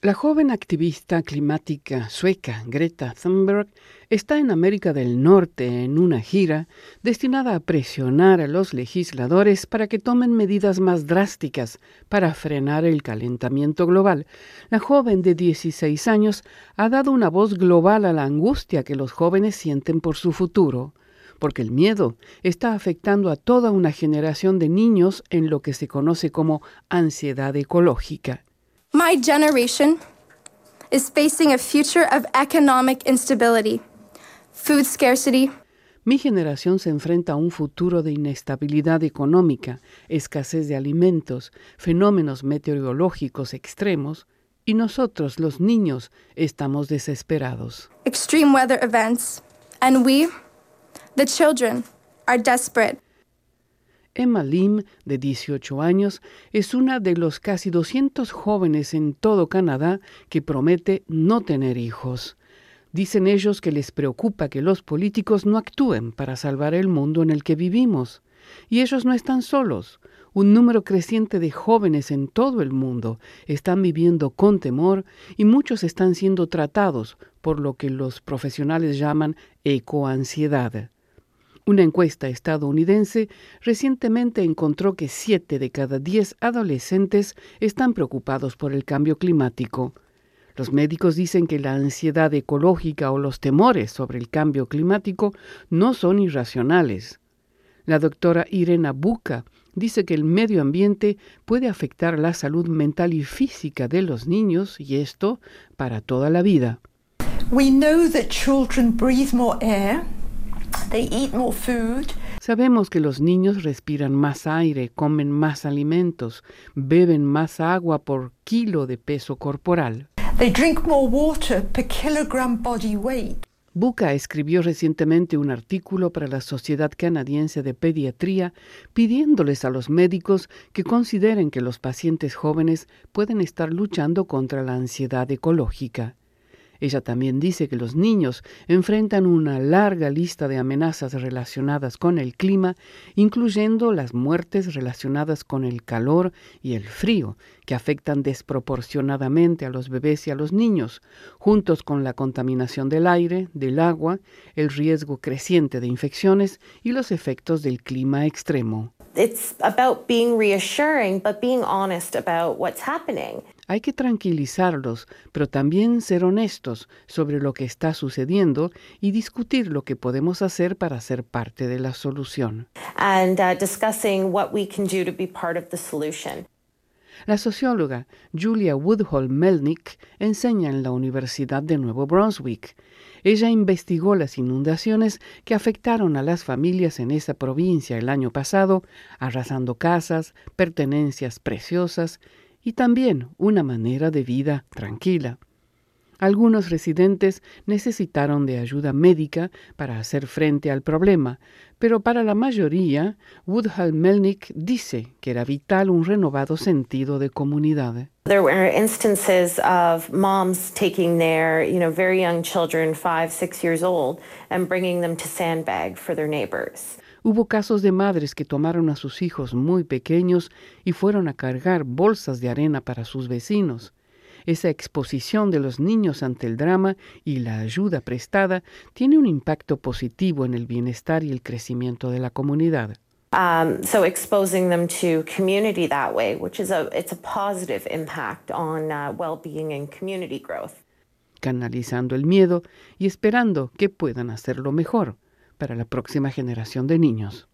La joven activista climática sueca Greta Thunberg está en América del Norte en una gira destinada a presionar a los legisladores para que tomen medidas más drásticas para frenar el calentamiento global. La joven de 16 años ha dado una voz global a la angustia que los jóvenes sienten por su futuro porque el miedo está afectando a toda una generación de niños en lo que se conoce como ansiedad ecológica. My generation is facing a future of economic instability, food scarcity. Mi generación se enfrenta a un futuro de inestabilidad económica, escasez de alimentos, fenómenos meteorológicos extremos, y nosotros, los niños, estamos desesperados. Extreme weather events, and we, the children, are desperate. Emma Lim, de 18 años, es una de los casi 200 jóvenes en todo Canadá que promete no tener hijos. Dicen ellos que les preocupa que los políticos no actúen para salvar el mundo en el que vivimos. Y ellos no están solos. Un número creciente de jóvenes en todo el mundo están viviendo con temor y muchos están siendo tratados por lo que los profesionales llaman ecoansiedad. Una encuesta estadounidense recientemente encontró que siete de cada diez adolescentes están preocupados por el cambio climático. Los médicos dicen que la ansiedad ecológica o los temores sobre el cambio climático no son irracionales. La doctora Irena Buca dice que el medio ambiente puede afectar la salud mental y física de los niños y esto para toda la vida. We know that children breathe more air Sabemos que los niños respiran más aire, comen más alimentos, beben más agua por kilo de peso corporal. Buca escribió recientemente un artículo para la Sociedad Canadiense de Pediatría pidiéndoles a los médicos que consideren que los pacientes jóvenes pueden estar luchando contra la ansiedad ecológica. Ella también dice que los niños enfrentan una larga lista de amenazas relacionadas con el clima, incluyendo las muertes relacionadas con el calor y el frío, que afectan desproporcionadamente a los bebés y a los niños, juntos con la contaminación del aire, del agua, el riesgo creciente de infecciones y los efectos del clima extremo. Hay que tranquilizarlos, pero también ser honestos sobre lo que está sucediendo y discutir lo que podemos hacer para ser parte de la solución. La socióloga Julia Woodhull Melnick enseña en la Universidad de Nuevo Brunswick. Ella investigó las inundaciones que afectaron a las familias en esa provincia el año pasado, arrasando casas, pertenencias preciosas y también una manera de vida tranquila. Algunos residentes necesitaron de ayuda médica para hacer frente al problema, pero para la mayoría, Woodhull Melnick dice que era vital un renovado sentido de comunidad. There were instances of moms taking their, you know, very young children, five, six years old, and bringing them to sandbag for their neighbors. Hubo casos de madres que tomaron a sus hijos muy pequeños y fueron a cargar bolsas de arena para sus vecinos. Esa exposición de los niños ante el drama y la ayuda prestada tiene un impacto positivo en el bienestar y el crecimiento de la comunidad. Um, so exposing them to community that way, which is a it's a positive impact on uh, well-being and community growth. Canalizando el miedo y esperando que puedan hacerlo mejor para la próxima generación de niños.